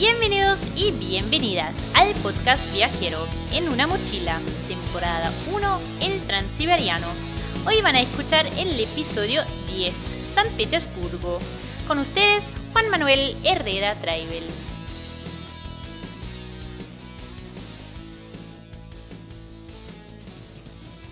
Bienvenidos y bienvenidas al podcast viajero en una mochila, temporada 1, el Transiberiano. Hoy van a escuchar el episodio 10, San Petersburgo. Con ustedes, Juan Manuel Herrera Traibel.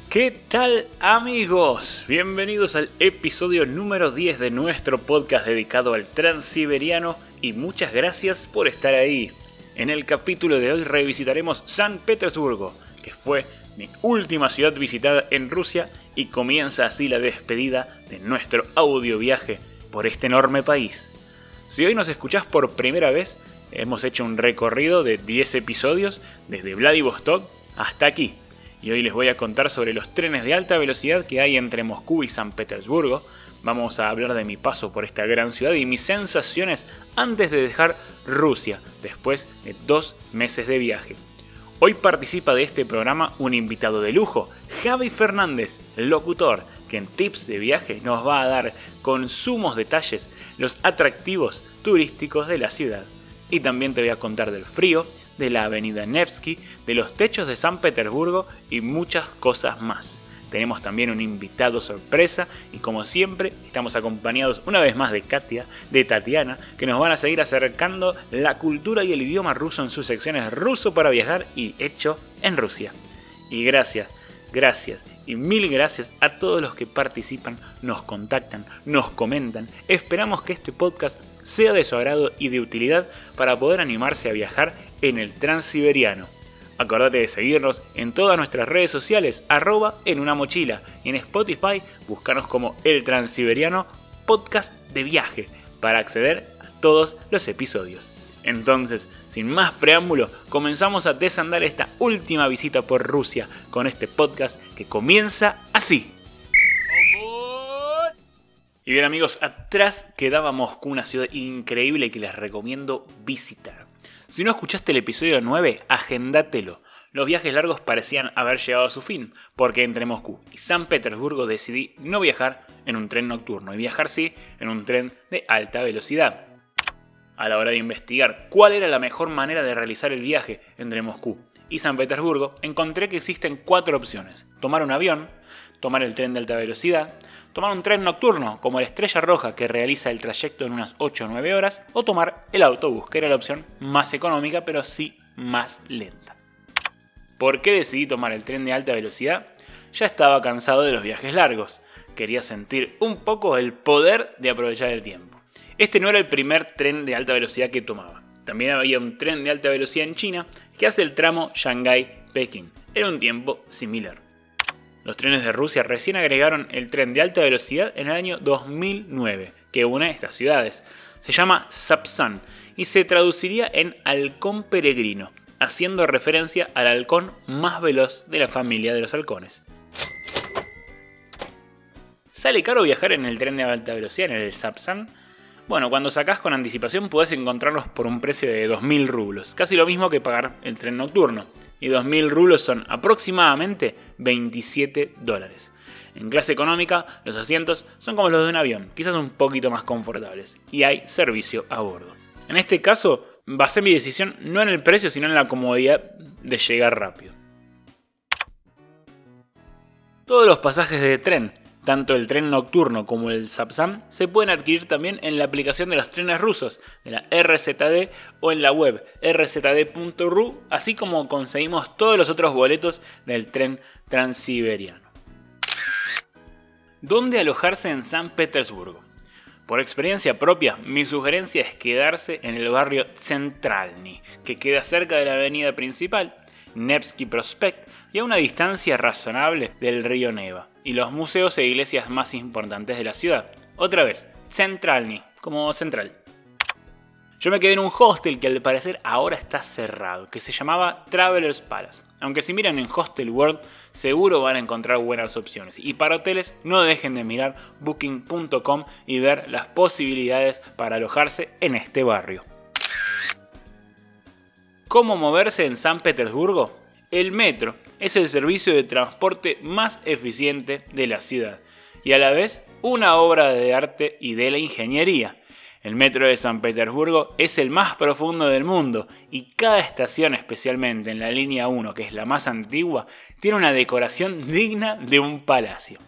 ¿Qué tal amigos? Bienvenidos al episodio número 10 de nuestro podcast dedicado al transiberiano y muchas gracias por estar ahí. En el capítulo de hoy revisitaremos San Petersburgo, que fue mi última ciudad visitada en Rusia y comienza así la despedida de nuestro audio viaje por este enorme país. Si hoy nos escuchás por primera vez, hemos hecho un recorrido de 10 episodios desde Vladivostok hasta aquí y hoy les voy a contar sobre los trenes de alta velocidad que hay entre Moscú y San Petersburgo. Vamos a hablar de mi paso por esta gran ciudad y mis sensaciones antes de dejar Rusia, después de dos meses de viaje. Hoy participa de este programa un invitado de lujo, Javi Fernández, locutor, que en tips de viaje nos va a dar con sumos detalles los atractivos turísticos de la ciudad. Y también te voy a contar del frío, de la avenida Nevsky, de los techos de San Petersburgo y muchas cosas más. Tenemos también un invitado sorpresa y como siempre estamos acompañados una vez más de Katia, de Tatiana, que nos van a seguir acercando la cultura y el idioma ruso en sus secciones Ruso para viajar y hecho en Rusia. Y gracias, gracias y mil gracias a todos los que participan, nos contactan, nos comentan. Esperamos que este podcast sea de su agrado y de utilidad para poder animarse a viajar en el Transiberiano. Acordate de seguirnos en todas nuestras redes sociales, arroba en una mochila, y en Spotify buscanos como El Transiberiano Podcast de Viaje para acceder a todos los episodios. Entonces, sin más preámbulo, comenzamos a desandar esta última visita por Rusia con este podcast que comienza así. Y bien amigos, atrás quedaba Moscú, una ciudad increíble que les recomiendo visitar. Si no escuchaste el episodio 9, agéndatelo. Los viajes largos parecían haber llegado a su fin, porque entre Moscú y San Petersburgo decidí no viajar en un tren nocturno y viajar sí en un tren de alta velocidad. A la hora de investigar cuál era la mejor manera de realizar el viaje entre Moscú y San Petersburgo, encontré que existen cuatro opciones. Tomar un avión, tomar el tren de alta velocidad, tomar un tren nocturno como la Estrella Roja que realiza el trayecto en unas 8 o 9 horas, o tomar el autobús, que era la opción más económica pero sí más lenta. ¿Por qué decidí tomar el tren de alta velocidad? Ya estaba cansado de los viajes largos. Quería sentir un poco el poder de aprovechar el tiempo. Este no era el primer tren de alta velocidad que tomaba. También había un tren de alta velocidad en China que hace el tramo Shanghai-Pekín. Era un tiempo similar. Los trenes de Rusia recién agregaron el tren de alta velocidad en el año 2009, que une estas ciudades. Se llama Sapsan y se traduciría en halcón peregrino, haciendo referencia al halcón más veloz de la familia de los halcones. ¿Sale caro viajar en el tren de alta velocidad, en el Sapsan? Bueno, cuando sacás con anticipación puedes encontrarlos por un precio de 2.000 rublos, casi lo mismo que pagar el tren nocturno y 2.000 rublos son aproximadamente 27 dólares. En clase económica, los asientos son como los de un avión, quizás un poquito más confortables, y hay servicio a bordo. En este caso, basé mi decisión no en el precio, sino en la comodidad de llegar rápido. Todos los pasajes de tren tanto el tren nocturno como el Sapsam se pueden adquirir también en la aplicación de los trenes rusos, de la RZD o en la web rzd.ru, así como conseguimos todos los otros boletos del tren transiberiano. ¿Dónde alojarse en San Petersburgo? Por experiencia propia, mi sugerencia es quedarse en el barrio Centralny, que queda cerca de la avenida principal, Nevsky Prospect, y a una distancia razonable del río Neva y los museos e iglesias más importantes de la ciudad. Otra vez, Centralny, como central. Yo me quedé en un hostel que al parecer ahora está cerrado, que se llamaba Travelers Palace. Aunque si miran en Hostel World, seguro van a encontrar buenas opciones. Y para hoteles, no dejen de mirar booking.com y ver las posibilidades para alojarse en este barrio. ¿Cómo moverse en San Petersburgo? El metro es el servicio de transporte más eficiente de la ciudad y a la vez una obra de arte y de la ingeniería. El metro de San Petersburgo es el más profundo del mundo y cada estación, especialmente en la línea 1, que es la más antigua, tiene una decoración digna de un palacio.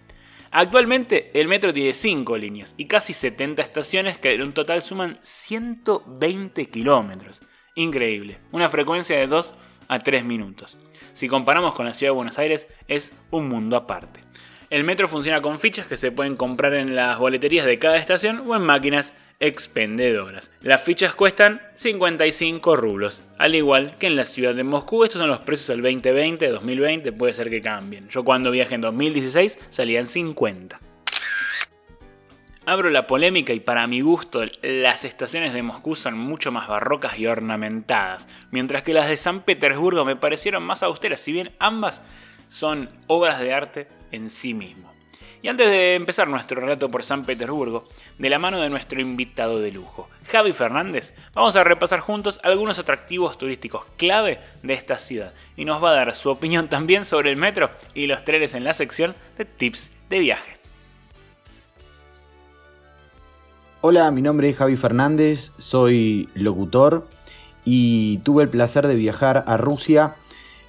Actualmente el metro tiene 5 líneas y casi 70 estaciones que en un total suman 120 kilómetros. Increíble, una frecuencia de 2 a 3 minutos. Si comparamos con la ciudad de Buenos Aires es un mundo aparte. El metro funciona con fichas que se pueden comprar en las boleterías de cada estación o en máquinas expendedoras. Las fichas cuestan 55 rublos, al igual que en la ciudad de Moscú. Estos son los precios del 2020, 2020, puede ser que cambien. Yo cuando viajé en 2016 salían 50. Abro la polémica y para mi gusto las estaciones de Moscú son mucho más barrocas y ornamentadas, mientras que las de San Petersburgo me parecieron más austeras, si bien ambas son obras de arte en sí mismo. Y antes de empezar nuestro relato por San Petersburgo, de la mano de nuestro invitado de lujo, Javi Fernández, vamos a repasar juntos algunos atractivos turísticos clave de esta ciudad y nos va a dar su opinión también sobre el metro y los trenes en la sección de tips de viaje. Hola, mi nombre es Javi Fernández, soy locutor y tuve el placer de viajar a Rusia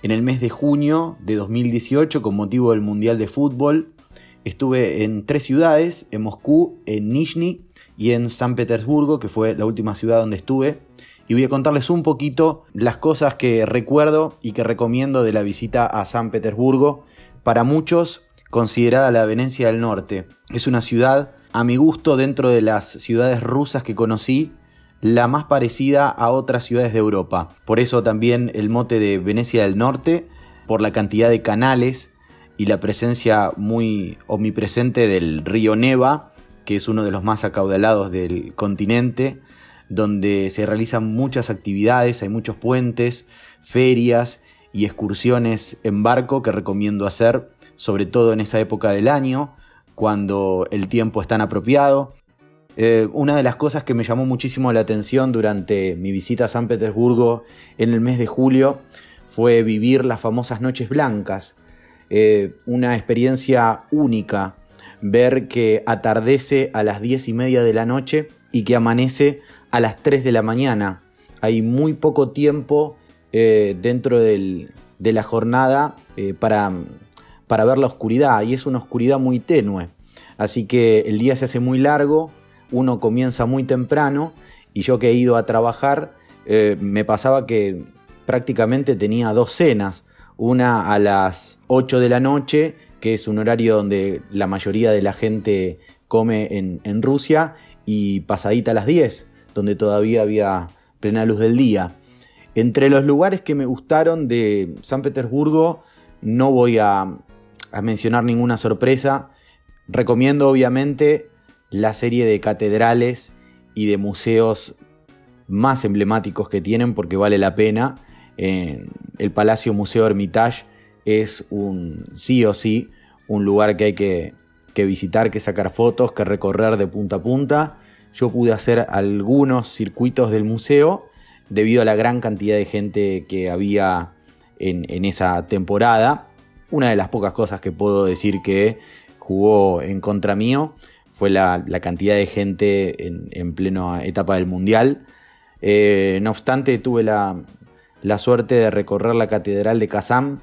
en el mes de junio de 2018 con motivo del Mundial de Fútbol Estuve en tres ciudades, en Moscú, en Nizhny y en San Petersburgo, que fue la última ciudad donde estuve. Y voy a contarles un poquito las cosas que recuerdo y que recomiendo de la visita a San Petersburgo. Para muchos, considerada la Venecia del Norte. Es una ciudad, a mi gusto, dentro de las ciudades rusas que conocí, la más parecida a otras ciudades de Europa. Por eso también el mote de Venecia del Norte, por la cantidad de canales y la presencia muy omnipresente del río Neva, que es uno de los más acaudalados del continente, donde se realizan muchas actividades, hay muchos puentes, ferias y excursiones en barco que recomiendo hacer, sobre todo en esa época del año, cuando el tiempo es tan apropiado. Eh, una de las cosas que me llamó muchísimo la atención durante mi visita a San Petersburgo en el mes de julio fue vivir las famosas noches blancas, eh, una experiencia única ver que atardece a las 10 y media de la noche y que amanece a las 3 de la mañana. Hay muy poco tiempo eh, dentro de la jornada para, para ver la oscuridad y es una oscuridad muy tenue. Así que el día se hace muy largo, uno comienza muy temprano y yo que he ido a trabajar me pasaba que prácticamente tenía dos cenas una a las 8 de la noche, que es un horario donde la mayoría de la gente come en, Rusia, y pasadita a las 10, donde todavía había plena luz del día. Entre los lugares que me gustaron de San Petersburgo, no voy a, a mencionar ninguna sorpresa. Recomiendo obviamente la serie de catedrales y de museos más emblemáticos que tienen porque vale la pena el Palacio Museo Hermitage es un sí o sí un lugar que hay que, visitar, que sacar fotos, que recorrer de punta a punta. Yo pude hacer algunos circuitos del museo debido a la gran cantidad de gente que había en, esa temporada. Una de las pocas cosas que puedo decir que jugó en contra mío fue la, cantidad de gente en, en plena etapa del Mundial. Eh, no obstante, tuve la, la suerte de recorrer la Catedral de Kazán,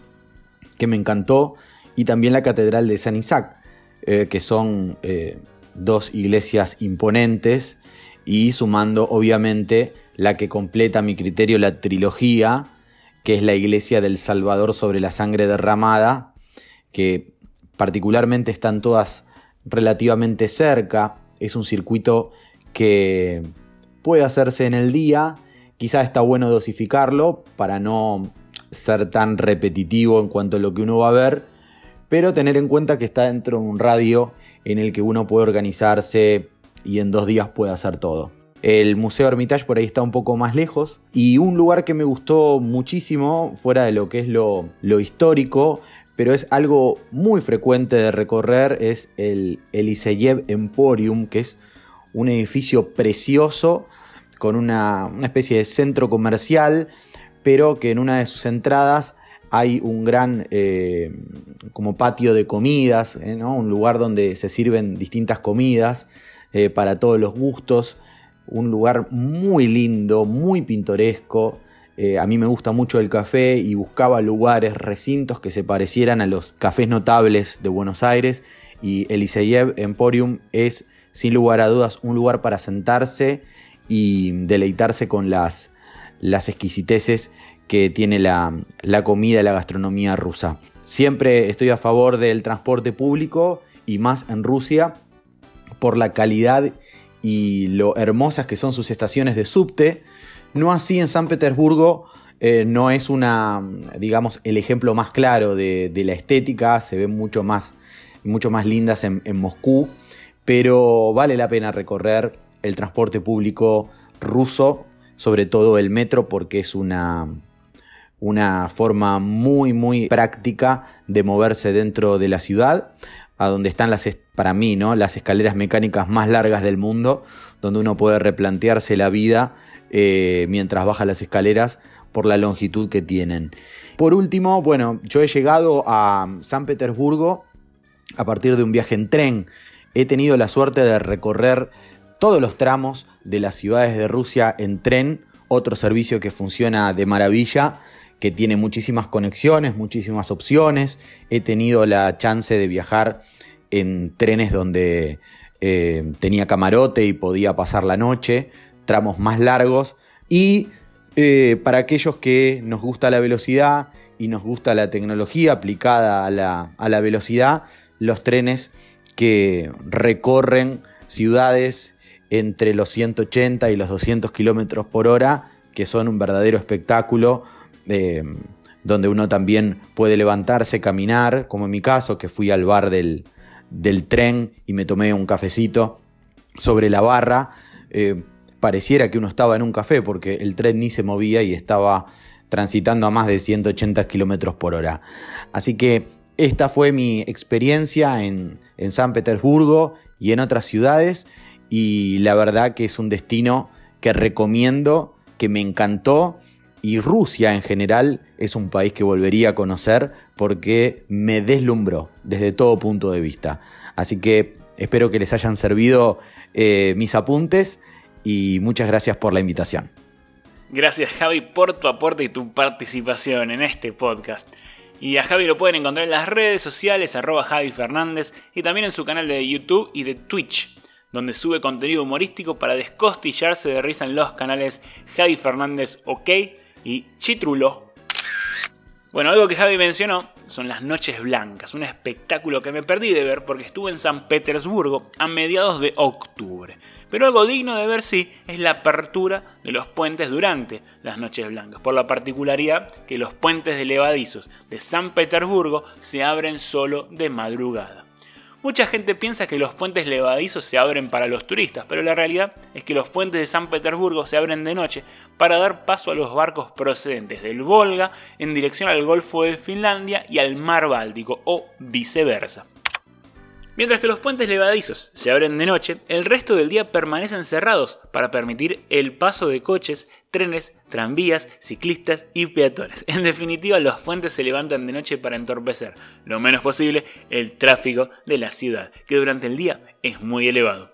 que me encantó, y también la Catedral de San Isaac, eh, que son eh, dos iglesias imponentes, y sumando obviamente la que completa mi criterio la trilogía, que es la iglesia del Salvador sobre la sangre derramada, que particularmente están todas relativamente cerca, es un circuito que puede hacerse en el día, Quizás está bueno dosificarlo para no ser tan repetitivo en cuanto a lo que uno va a ver, pero tener en cuenta que está dentro de un radio en el que uno puede organizarse y en dos días puede hacer todo. El Museo Hermitage por ahí está un poco más lejos y un lugar que me gustó muchísimo, fuera de lo que es lo, histórico, pero es algo muy frecuente de recorrer, es el Eliseyev Emporium, que es un edificio precioso con una, especie de centro comercial, pero que en una de sus entradas hay un gran eh, como patio de comidas, eh, un lugar donde se sirven distintas comidas eh, para todos los gustos. Un lugar muy lindo, muy pintoresco. Eh, a mí me gusta mucho el café y buscaba lugares, recintos que se parecieran a los cafés notables de Buenos Aires. Y el Emporium es, sin lugar a dudas, un lugar para sentarse y deleitarse con las, las exquisiteces que tiene la, la comida la gastronomía rusa. Siempre estoy a favor del transporte público y más en Rusia por la calidad y lo hermosas que son sus estaciones de subte. No así en San Petersburgo, eh, no es una, digamos, el ejemplo más claro de, la estética, se ven mucho más, mucho más lindas en, Moscú, pero vale la pena recorrer el transporte público ruso, sobre todo el metro, porque es una, una forma muy, muy práctica de moverse dentro de la ciudad a donde están las, para mí, ¿no? las escaleras mecánicas más largas del mundo, donde uno puede replantearse la vida eh, mientras baja las escaleras por la longitud que tienen. Por último, bueno, yo he llegado a San Petersburgo a partir de un viaje en tren. He tenido la suerte de recorrer todos los tramos de las ciudades de Rusia en tren, otro servicio que funciona de maravilla que tiene muchísimas conexiones, muchísimas opciones. He tenido la chance de viajar en trenes donde eh, tenía camarote y podía pasar la noche, tramos más largos. Y eh, para aquellos que nos gusta la velocidad y nos gusta la tecnología aplicada a la, a la velocidad, los trenes que recorren ciudades entre los 180 y los 200 kilómetros por hora, que son un verdadero espectáculo donde uno también puede levantarse, caminar, como en mi caso, que fui al bar del, tren y me tomé un cafecito sobre la barra. Eh, pareciera que uno estaba en un café porque el tren ni se movía y estaba transitando a más de 180 kilómetros por hora. Así que esta fue mi experiencia en, en San Petersburgo y en otras ciudades y la verdad que es un destino que recomiendo, que me encantó y Rusia en general es un país que volvería a conocer porque me deslumbró desde todo punto de vista. Así que espero que les hayan servido eh, mis apuntes y muchas gracias por la invitación. Gracias Javi por tu aporte y tu participación en este podcast. Y a Javi lo pueden encontrar en las redes sociales, arroba Javi Fernández, y también en su canal de YouTube y de Twitch, donde sube contenido humorístico para descostillarse de risa en los canales Javi Fernández OK y Chitrulo. Bueno, algo que Javi mencionó son las Noches Blancas, un espectáculo que me perdí de ver porque estuve en San Petersburgo a mediados de octubre. Pero algo digno de ver sí es la apertura de los puentes durante las Noches Blancas, por la particularidad que los puentes de levadizos de San Petersburgo se abren solo de madrugada. Mucha gente piensa que los puentes levadizos se abren para los turistas, pero la realidad es que los puentes de San Petersburgo se abren de noche para dar paso a los barcos procedentes del Volga en dirección al Golfo de Finlandia y al Mar Báltico o viceversa. Mientras que los puentes levadizos se abren de noche, el resto del día permanecen cerrados para permitir el paso de coches, trenes, tranvías, ciclistas y peatones. En definitiva, los puentes se levantan de noche para entorpecer lo menos posible el tráfico de la ciudad, que durante el día es muy elevado.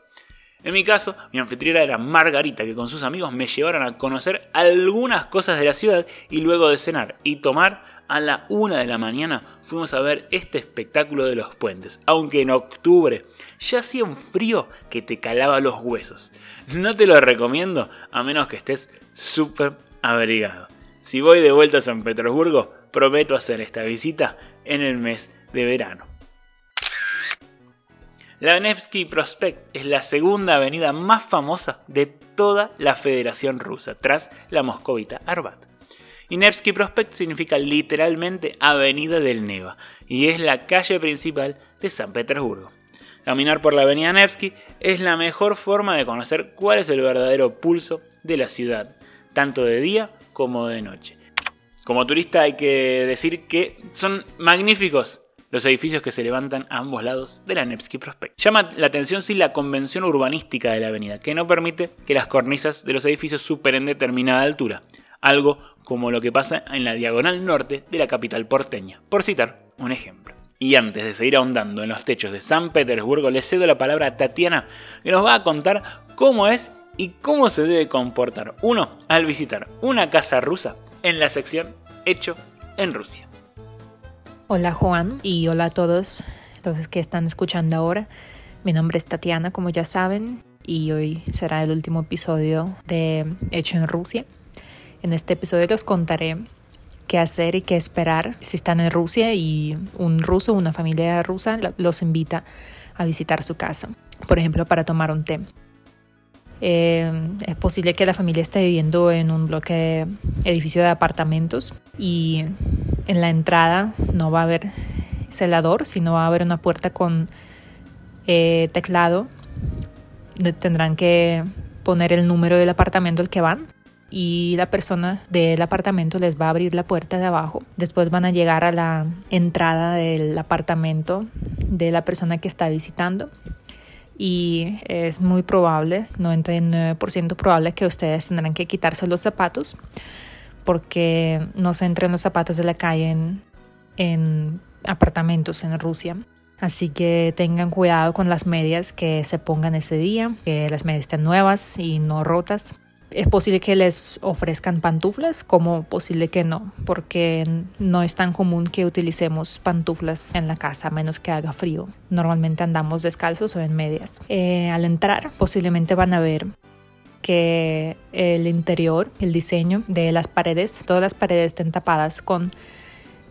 En mi caso, mi anfitriona era Margarita, que con sus amigos me llevaron a conocer algunas cosas de la ciudad y luego de cenar y tomar a la una de la mañana fuimos a ver este espectáculo de los puentes, aunque en octubre ya hacía un frío que te calaba los huesos. No te lo recomiendo a menos que estés súper abrigado. Si voy de vuelta a San Petersburgo, prometo hacer esta visita en el mes de verano. La Nevsky Prospect es la segunda avenida más famosa de toda la Federación Rusa, tras la moscovita Arbat. Y Nevsky Prospect significa literalmente Avenida del Neva y es la calle principal de San Petersburgo. Caminar por la Avenida Nevsky es la mejor forma de conocer cuál es el verdadero pulso de la ciudad, tanto de día como de noche. Como turista hay que decir que son magníficos los edificios que se levantan a ambos lados de la Nevsky Prospect. Llama la atención sí la convención urbanística de la avenida, que no permite que las cornisas de los edificios superen determinada altura, algo como lo que pasa en la diagonal norte de la capital porteña, por citar un ejemplo. Y antes de seguir ahondando en los techos de San Petersburgo, le cedo la palabra a Tatiana, que nos va a contar cómo es y cómo se debe comportar uno al visitar una casa rusa en la sección Hecho en Rusia. Hola Juan y hola a todos los que están escuchando ahora. Mi nombre es Tatiana, como ya saben, y hoy será el último episodio de Hecho en Rusia. En este episodio les contaré qué hacer y qué esperar si están en Rusia y un ruso, una familia rusa, los invita a visitar su casa, por ejemplo, para tomar un té. Eh, es posible que la familia esté viviendo en un bloque, edificio de apartamentos y en la entrada no va a haber celador, sino va a haber una puerta con eh, teclado. Tendrán que poner el número del apartamento al que van y la persona del apartamento les va a abrir la puerta de abajo. Después van a llegar a la entrada del apartamento de la persona que está visitando y es muy probable, 99% probable que ustedes tendrán que quitarse los zapatos porque no se entren los zapatos de la calle en, en apartamentos en Rusia. Así que tengan cuidado con las medias que se pongan ese día, que las medias estén nuevas y no rotas es posible que les ofrezcan pantuflas como posible que no, porque no es tan común que utilicemos pantuflas en la casa a menos que haga frío. Normalmente andamos descalzos o en medias. Eh, al entrar posiblemente van a ver que el interior, el diseño de las paredes, todas las paredes estén tapadas con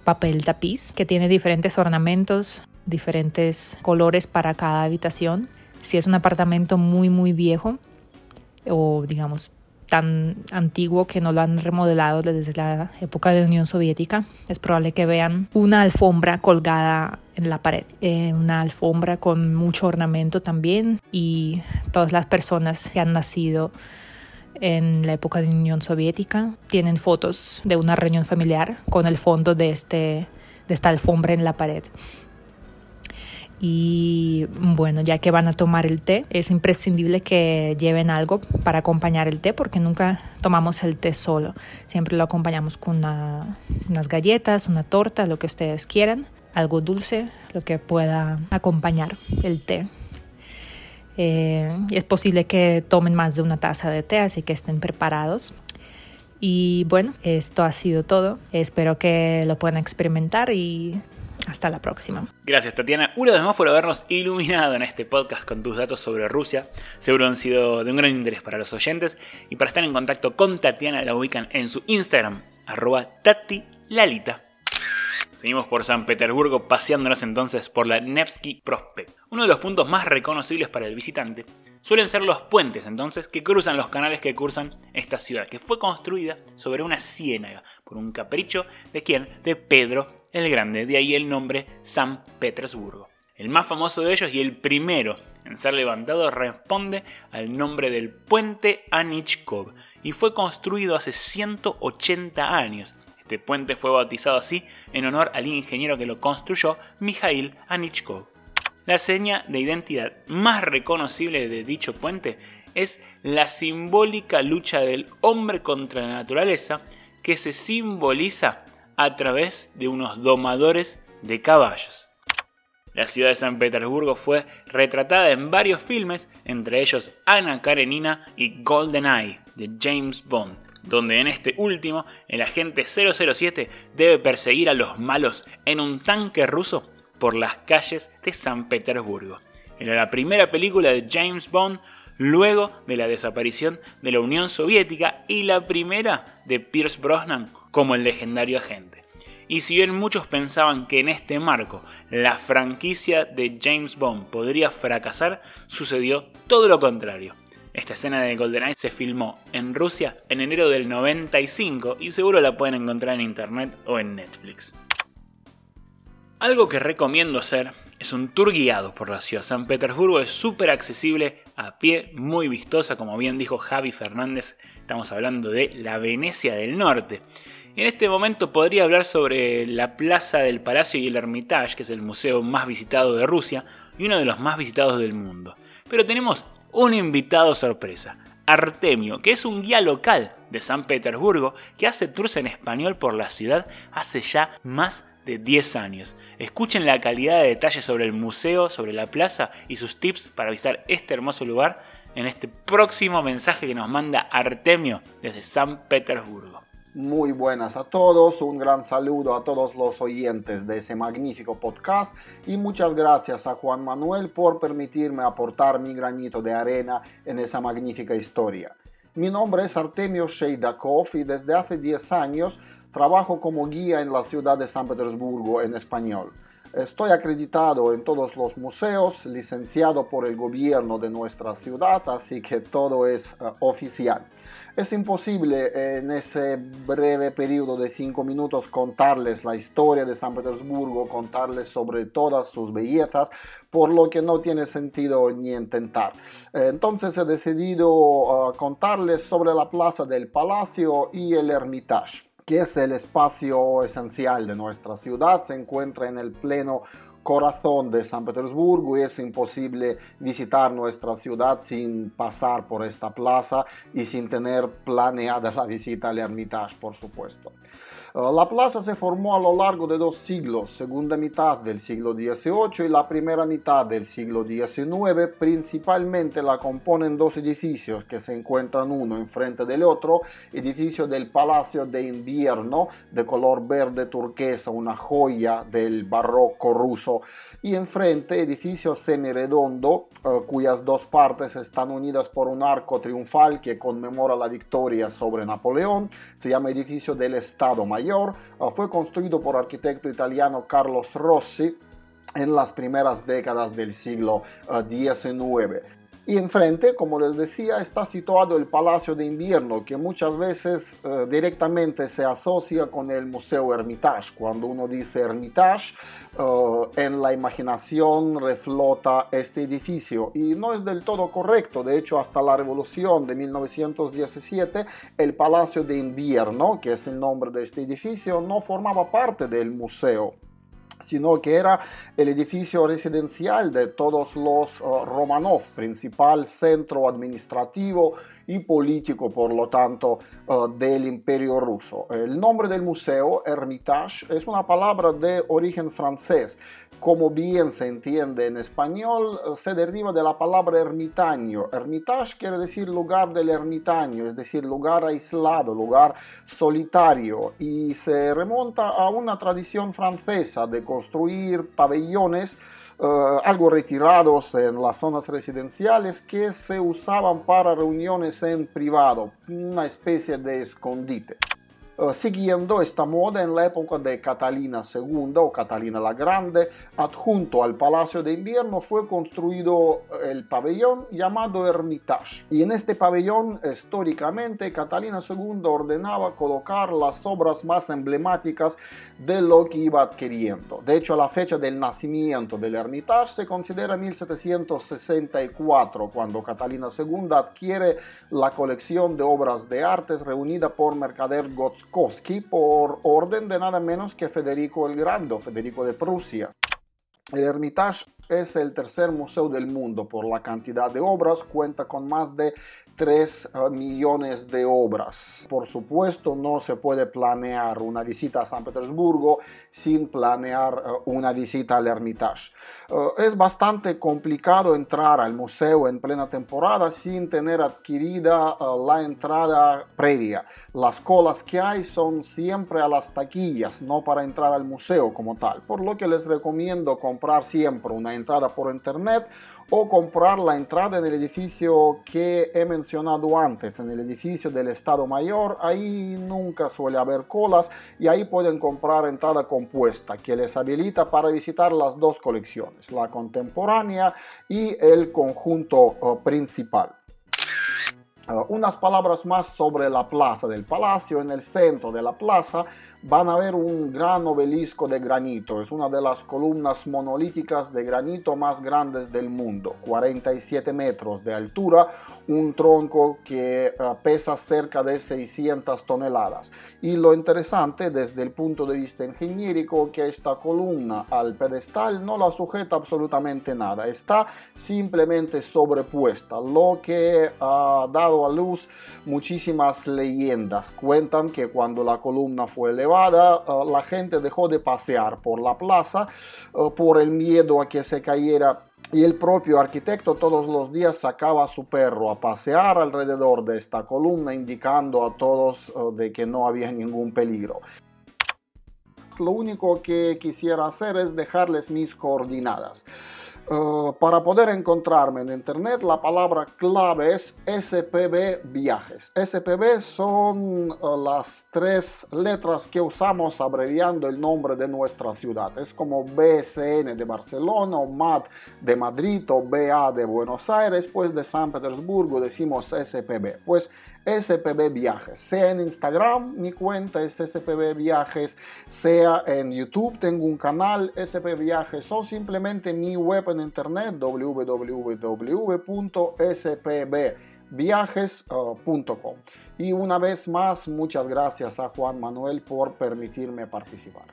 papel tapiz que tiene diferentes ornamentos, diferentes colores para cada habitación. Si es un apartamento muy muy viejo o digamos tan antiguo que no lo han remodelado desde la época de la Unión Soviética. Es probable que vean una alfombra colgada en la pared, eh, una alfombra con mucho ornamento también y todas las personas que han nacido en la época de la Unión Soviética tienen fotos de una reunión familiar con el fondo de, este, de esta alfombra en la pared. Y bueno, ya que van a tomar el té, es imprescindible que lleven algo para acompañar el té porque nunca tomamos el té solo. Siempre lo acompañamos con unas galletas, una torta, lo que ustedes quieran, algo dulce, lo que pueda acompañar el té. Eh, es posible que tomen más de una taza de té, así que estén preparados. Y bueno, esto ha sido todo. Espero que lo puedan experimentar y hasta la próxima. Gracias Tatiana, una vez más por habernos iluminado en este podcast con tus datos sobre Rusia. Seguro han sido de un gran interés para los oyentes. Y para estar en contacto con Tatiana la ubican en su Instagram, arroba tatilalita. Seguimos por San Petersburgo paseándonos entonces por la Nevsky Prospect. Uno de los puntos más reconocibles para el visitante suelen ser los puentes entonces que cruzan los canales que cruzan esta ciudad, que fue construida sobre una ciénaga por un capricho de quién? De Pedro el Grande, de ahí el nombre San Petersburgo. El más famoso de ellos y el primero en ser levantado responde al nombre del puente Anichkov y fue construido hace 180 años. Este puente fue bautizado así en honor al ingeniero que lo construyó, Mikhail Anichkov. La seña de identidad más reconocible de dicho puente es la simbólica lucha del hombre contra la naturaleza que se simboliza a través de unos domadores de caballos. La ciudad de San Petersburgo fue retratada en varios filmes, entre ellos Ana Karenina y GoldenEye de James Bond, donde en este último el agente 007 debe perseguir a los malos en un tanque ruso por las calles de San Petersburgo. Era la primera película de James Bond luego de la desaparición de la Unión Soviética y la primera de Pierce Brosnan como el legendario agente. Y si bien muchos pensaban que en este marco la franquicia de James Bond podría fracasar, sucedió todo lo contrario. Esta escena de GoldenEye se filmó en Rusia en enero del 95 y seguro la pueden encontrar en internet o en Netflix. Algo que recomiendo hacer es un tour guiado por la ciudad. San Petersburgo es súper accesible a pie, muy vistosa, como bien dijo Javi Fernández, estamos hablando de la Venecia del Norte. En este momento podría hablar sobre la Plaza del Palacio y el Hermitage, que es el museo más visitado de Rusia y uno de los más visitados del mundo. Pero tenemos un invitado sorpresa, Artemio, que es un guía local de San Petersburgo que hace tours en español por la ciudad hace ya más de 10 años. Escuchen la calidad de detalles sobre el museo, sobre la plaza y sus tips para visitar este hermoso lugar en este próximo mensaje que nos manda Artemio desde San Petersburgo. Muy buenas a todos, un gran saludo a todos los oyentes de ese magnífico podcast y muchas gracias a Juan Manuel por permitirme aportar mi granito de arena en esa magnífica historia. Mi nombre es Artemio Sheidakov y desde hace 10 años trabajo como guía en la ciudad de San Petersburgo en español. Estoy acreditado en todos los museos, licenciado por el gobierno de nuestra ciudad, así que todo es uh, oficial. Es imposible en ese breve periodo de cinco minutos contarles la historia de San Petersburgo, contarles sobre todas sus bellezas, por lo que no tiene sentido ni intentar. Entonces he decidido uh, contarles sobre la plaza del Palacio y el Hermitage que es el espacio esencial de nuestra ciudad, se encuentra en el pleno corazón de San Petersburgo y es imposible visitar nuestra ciudad sin pasar por esta plaza y sin tener planeada la visita al Hermitage, por supuesto. Eh, la plaza se formó a lo largo de dos siglos, segunda mitad del siglo XVIII y la primera mitad del siglo XIX. Principalmente la componen dos edificios que se encuentran uno enfrente del otro, edificio del Palacio de Invierno de color verde turquesa, una joya del barroco ruso, y enfrente edificio semiredondo eh, cuyas dos partes están unidas por un arco triunfal que conmemora la victoria sobre Napoleón, se llama edificio del Estado Mayor Ah, fue construido por arquitecto italiano Carlos Rossi en las primeras décadas del siglo XIX. Y enfrente, como les decía, está situado el Palacio de Invierno, que muchas veces eh, directamente se asocia con el Museo Hermitage. Cuando uno dice Hermitage, eh, en la imaginación reflota este edificio. Y no es del todo correcto. De hecho, hasta la Revolución de 1917, el Palacio de Invierno, que es el nombre de este edificio, no formaba parte del museo sino que era el edificio residencial de todos los uh, Romanov, principal centro administrativo y político, por lo tanto, uh, del imperio ruso. El nombre del museo, Hermitage, es una palabra de origen francés. Como bien se entiende en español, se deriva de la palabra ermitaño. Hermitage quiere decir lugar del ermitaño, es decir, lugar aislado, lugar solitario, y se remonta a una tradición francesa de construir pabellones algo retirados en las zonas residenciales que se usaban para reuniones en privado, una especie de escondite. Eh, siguiendo esta moda en la época de Catalina II o Catalina la Grande, adjunto al Palacio de Invierno fue construido eh, el pabellón llamado Hermitage. Y en este pabellón, históricamente, Catalina II ordenaba colocar las obras más emblemáticas de lo que iba adquiriendo. De hecho, la fecha del nacimiento del Hermitage se considera 1764, cuando Catalina II adquiere la colección de obras de artes reunida por mercader Gotz por orden de nada menos que Federico el Grande, Federico de Prusia. El Hermitage es el tercer museo del mundo por la cantidad de obras, cuenta con más de 3 ah, millones de obras. Por supuesto, no se puede planear una visita a San Petersburgo sin planear ah, una visita al Hermitage. Ah, es bastante complicado entrar al museo en plena temporada sin tener adquirida la entrada previa. Las colas que hay son siempre a las taquillas, no para entrar al museo como tal, por lo que les recomiendo comprar siempre una entrada por internet o comprar la entrada en el edificio que he mencionado antes, en el edificio del Estado Mayor. Ahí nunca suele haber colas y ahí pueden comprar entrada compuesta que les habilita para visitar las dos colecciones, la contemporánea y el conjunto eh, principal. Uh, unas palabras más sobre la plaza del palacio. En el centro de la plaza van a ver un gran obelisco de granito. Es una de las columnas monolíticas de granito más grandes del mundo. 47 metros de altura, un tronco que uh, pesa cerca de 600 toneladas. Y lo interesante desde el punto de vista ingenierico que esta columna al pedestal no la sujeta absolutamente nada. Está simplemente sobrepuesta, lo que ha dado a luz muchísimas leyendas. Cuentan que cuando la columna fue elevada, eh, la gente dejó de pasear por la plaza eh, por el miedo a que se cayera y el propio arquitecto todos los días sacaba a su perro a pasear alrededor de esta columna indicando a todos eh, de que no había ningún peligro. Lo único que quisiera hacer es dejarles mis coordenadas. Uh, para poder encontrarme en internet, la palabra clave es SPB Viajes. SPB son uh, las tres letras que usamos abreviando el nombre de nuestra ciudad. Es como BSN de Barcelona o MAT de Madrid o BA de Buenos Aires, pues de San Petersburgo decimos SPB. Pues SPB Viajes. Sea en Instagram, mi cuenta es SPB Viajes, sea en YouTube, tengo un canal SPB Viajes o simplemente mi web en internet www.spbviajes.com. Y una vez más, muchas gracias a Juan Manuel por permitirme participar.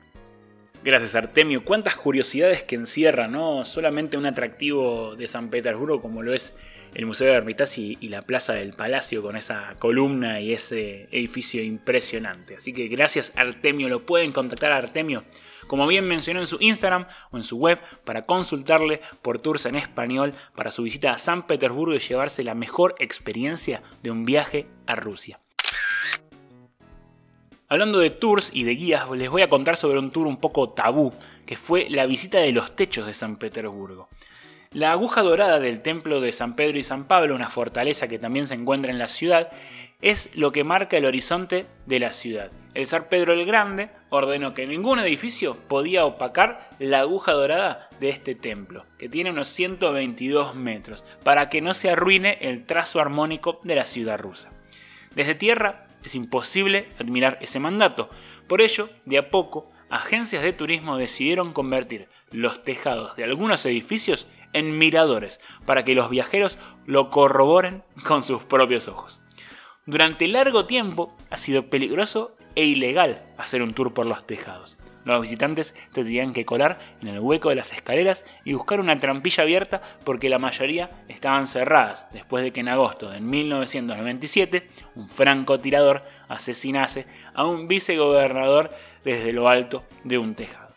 Gracias Artemio. Cuántas curiosidades que encierra, no solamente un atractivo de San Petersburgo como lo es el Museo de Hermitage y, la Plaza del Palacio con esa columna y ese edificio impresionante. Así que gracias Artemio, lo pueden contactar a Artemio, como bien mencionó en su Instagram o en su web, para consultarle por tours en español para su visita a San Petersburgo y llevarse la mejor experiencia de un viaje a Rusia. Hablando de tours y de guías, les voy a contar sobre un tour un poco tabú, que fue la visita de los techos de San Petersburgo. La aguja dorada del templo de San Pedro y San Pablo, una fortaleza que también se encuentra en la ciudad, es lo que marca el horizonte de la ciudad. El zar Pedro el Grande ordenó que ningún edificio podía opacar la aguja dorada de este templo, que tiene unos 122 metros, para que no se arruine el trazo armónico de la ciudad rusa. Desde tierra es imposible admirar ese mandato, por ello, de a poco, agencias de turismo decidieron convertir los tejados de algunos edificios en miradores para que los viajeros lo corroboren con sus propios ojos. Durante largo tiempo ha sido peligroso e ilegal hacer un tour por los tejados. Los visitantes tendrían que colar en el hueco de las escaleras y buscar una trampilla abierta porque la mayoría estaban cerradas después de que en agosto de 1997 un francotirador asesinase a un vicegobernador desde lo alto de un tejado.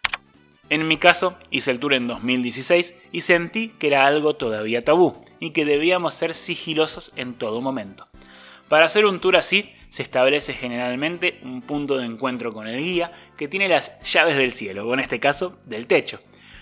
En mi caso, hice el tour en 2016 y sentí que era algo todavía tabú y que debíamos ser sigilosos en todo momento. Para hacer un tour así, se establece generalmente un punto de encuentro con el guía que tiene las llaves del cielo, o en este caso del techo.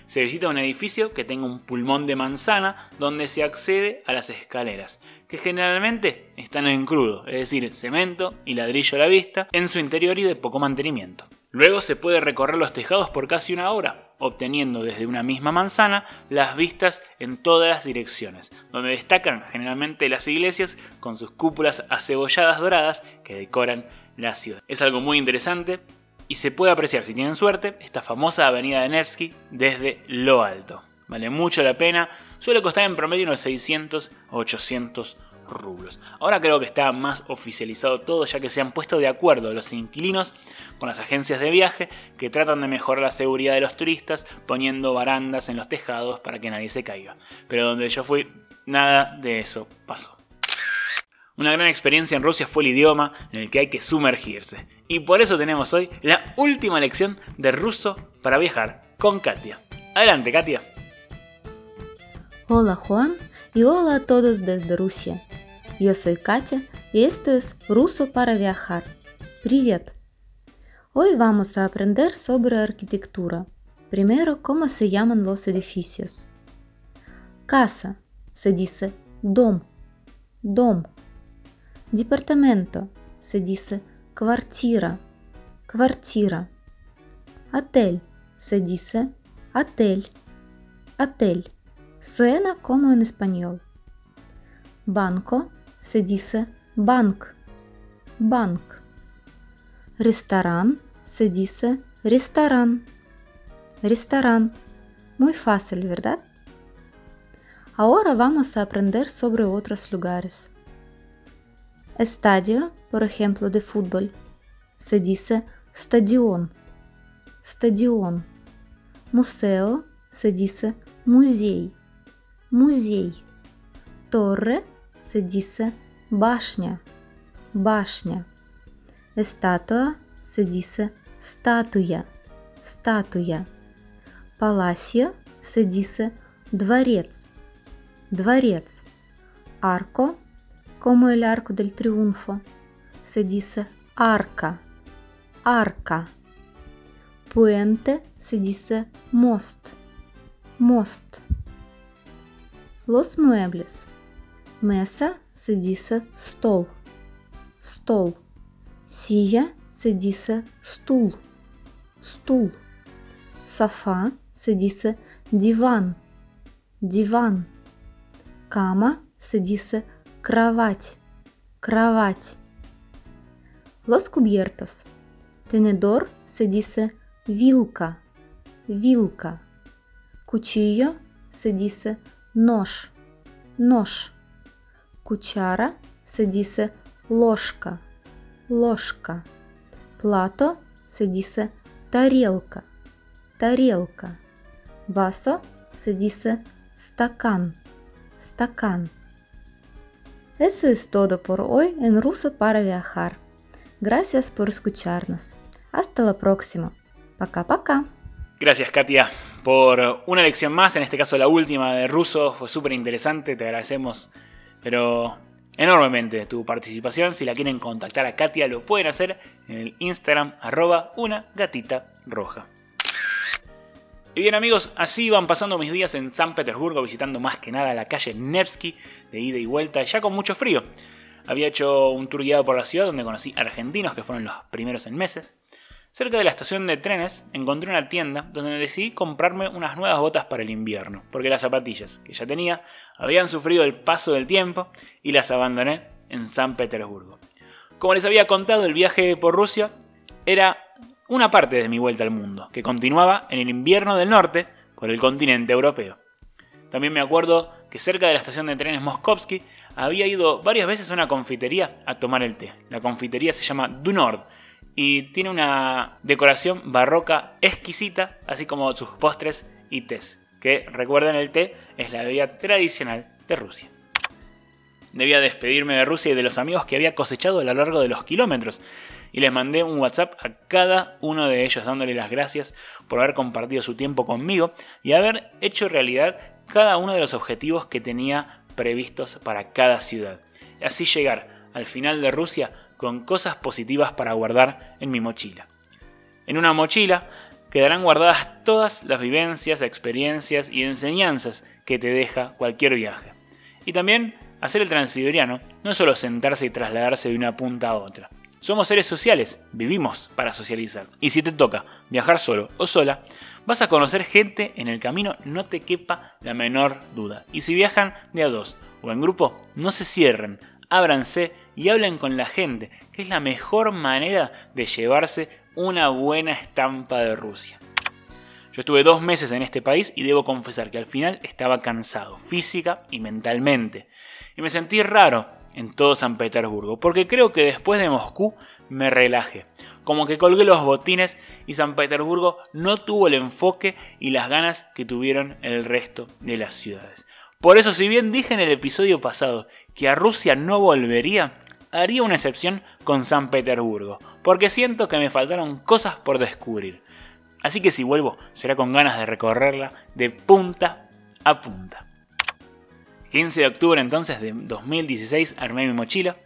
Se visita un edificio que tenga un pulmón de manzana donde se accede a las escaleras, que generalmente están en crudo, es decir, cemento y ladrillo a la vista, en su interior y de poco mantenimiento. Luego se puede recorrer los tejados por casi una hora, obteniendo desde una misma manzana las vistas en todas las direcciones, donde destacan generalmente las iglesias con sus cúpulas acebolladas doradas que decoran la ciudad. Es algo muy interesante y se puede apreciar, si tienen suerte, esta famosa avenida de Nevsky desde lo alto. Vale mucho la pena, suele costar en promedio unos 600 a 800 rublos. Ahora creo que está más oficializado todo ya que se han puesto de acuerdo los inquilinos con las agencias de viaje que tratan de mejorar la seguridad de los turistas poniendo barandas en los tejados para que nadie se caiga. Pero donde yo fui, nada de eso pasó. Una gran experiencia en Rusia fue el idioma en el que hay que sumergirse. Y por eso tenemos hoy la última lección de ruso para viajar con Katia. Adelante, Katia. Hola Juan y hola a todos desde Rusia. Yo soy Katia y esto es Ruso para viajar. Привет. Hoy vamos a aprender sobre arquitectura. Primero, cómo se llaman los edificios. Casa se dice dom, dom. Departamento se dice квартира, квартира. Hotel se dice hotel, hotel. Suena como en español. Banco bank, bank. Restaurant se dice restaurant, restaurant. Muy fácil, ¿verdad? Ahora vamos a aprender sobre otros lugares. Estadio, por ejemplo, de fútbol, se dice stadion, stadion. Museo se dice musei, musei. Torre садиса – башня, башня. Эстатуа – садиса – статуя, статуя. Паласио – садиса – дворец, дворец. Арко – como el arco del triunfo, садиса – арка, арка. Пуэнте – садиса – мост, мост. Лос Муэблес – Меса садиса стол. Стол. Сия садиса стул. Стул. Софа садиса диван. Диван. Кама садиса кровать. Кровать. Los cubiertos. Тенедор садиса вилка. Вилка. Кучио садиса нож. Нож. Cuchara se dice ложка. Ложка. Plato se dice тарелка. Тарелка. Vaso se dice стакан. Стакан. Eso es todo por hoy en ruso para viajar. Gracias por escucharnos. Hasta la próxima. Пока-пока. Gracias, Katia, por una lección más, en este caso la última de ruso. Fue súper interesante, te agradecemos, pero enormemente tu participación. Si la quieren contactar a Katia, lo pueden hacer en el Instagram arroba una gatita roja. Y bien amigos, así van pasando mis días en San Petersburgo visitando más que nada la calle Nevsky de ida y vuelta, ya con mucho frío. Había hecho un tour guiado por la ciudad donde conocí argentinos que fueron los primeros en meses. Cerca de la estación de trenes encontré una tienda donde decidí comprarme unas nuevas botas para el invierno, porque las zapatillas que ya tenía habían sufrido el paso del tiempo y las abandoné en San Petersburgo. Como les había contado, el viaje por Rusia era una parte de mi vuelta al mundo, que continuaba en el invierno del norte por el continente europeo. También me acuerdo que cerca de la estación de trenes Moskovsky había ido varias veces a una confitería a tomar el té. La confitería se llama Du Nord y tiene una decoración barroca exquisita, así como sus postres y tés, que recuerden el té es la bebida tradicional de Rusia. Debía despedirme de Rusia y de los amigos que había cosechado a lo largo de los kilómetros, y les mandé un WhatsApp a cada uno de ellos dándole las gracias por haber compartido su tiempo conmigo y haber hecho realidad cada uno de los objetivos que tenía previstos para cada ciudad. Así llegar al final de Rusia con cosas positivas para guardar en mi mochila. En una mochila quedarán guardadas todas las vivencias, experiencias y enseñanzas que te deja cualquier viaje. Y también hacer el transiberiano no es solo sentarse y trasladarse de una punta a otra. Somos seres sociales, vivimos para socializar. Y si te toca viajar solo o sola, vas a conocer gente en el camino, no te quepa la menor duda. Y si viajan de a dos o en grupo, no se cierren, ábranse y hablen con la gente, que es la mejor manera de llevarse una buena estampa de Rusia. Yo estuve dos meses en este país y debo confesar que al final estaba cansado, física y mentalmente. Y me sentí raro en todo San Petersburgo, porque creo que después de Moscú me relajé. Como que colgué los botines y San Petersburgo no tuvo el enfoque y las ganas que tuvieron el resto de las ciudades. Por eso, si bien dije en el episodio pasado que a Rusia no volvería, haría una excepción con San Petersburgo, porque siento que me faltaron cosas por descubrir. Así que si vuelvo, será con ganas de recorrerla de punta a punta. 15 de octubre entonces de 2016 armé mi mochila,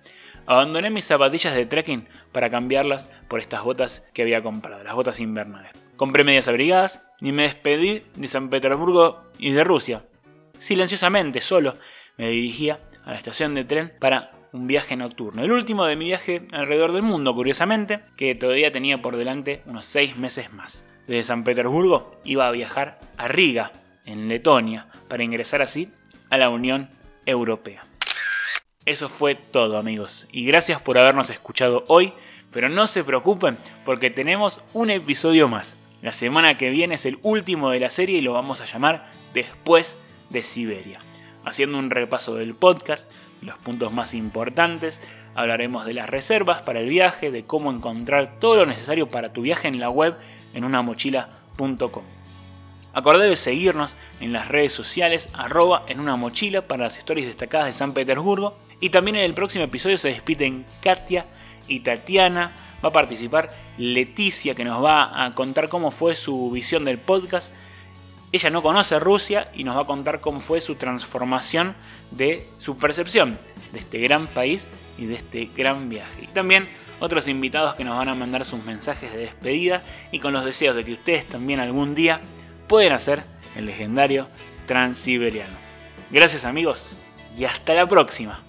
abandoné mis zapatillas de trekking para cambiarlas por estas botas que había comprado, las botas invernales. Compré medias abrigadas y me despedí de San Petersburgo y de Rusia. Silenciosamente, solo, me dirigía a la estación de tren para un viaje nocturno. El último de mi viaje alrededor del mundo, curiosamente, que todavía tenía por delante unos 6 meses más. Desde San Petersburgo iba a viajar a Riga, en Letonia, para ingresar así a la Unión Europea. Eso fue todo amigos y gracias por habernos escuchado hoy, pero no se preocupen porque tenemos un episodio más. La semana que viene es el último de la serie y lo vamos a llamar Después de Siberia. Haciendo un repaso del podcast, los puntos más importantes, hablaremos de las reservas para el viaje, de cómo encontrar todo lo necesario para tu viaje en la web en unamochila.com. Acordé de seguirnos en las redes sociales arroba en una mochila para las historias destacadas de San Petersburgo. Y también en el próximo episodio se despiden Katia y Tatiana. Va a participar Leticia que nos va a contar cómo fue su visión del podcast. Ella no conoce Rusia y nos va a contar cómo fue su transformación de su percepción de este gran país y de este gran viaje. Y también otros invitados que nos van a mandar sus mensajes de despedida y con los deseos de que ustedes también algún día puedan hacer el legendario Transiberiano. Gracias amigos y hasta la próxima.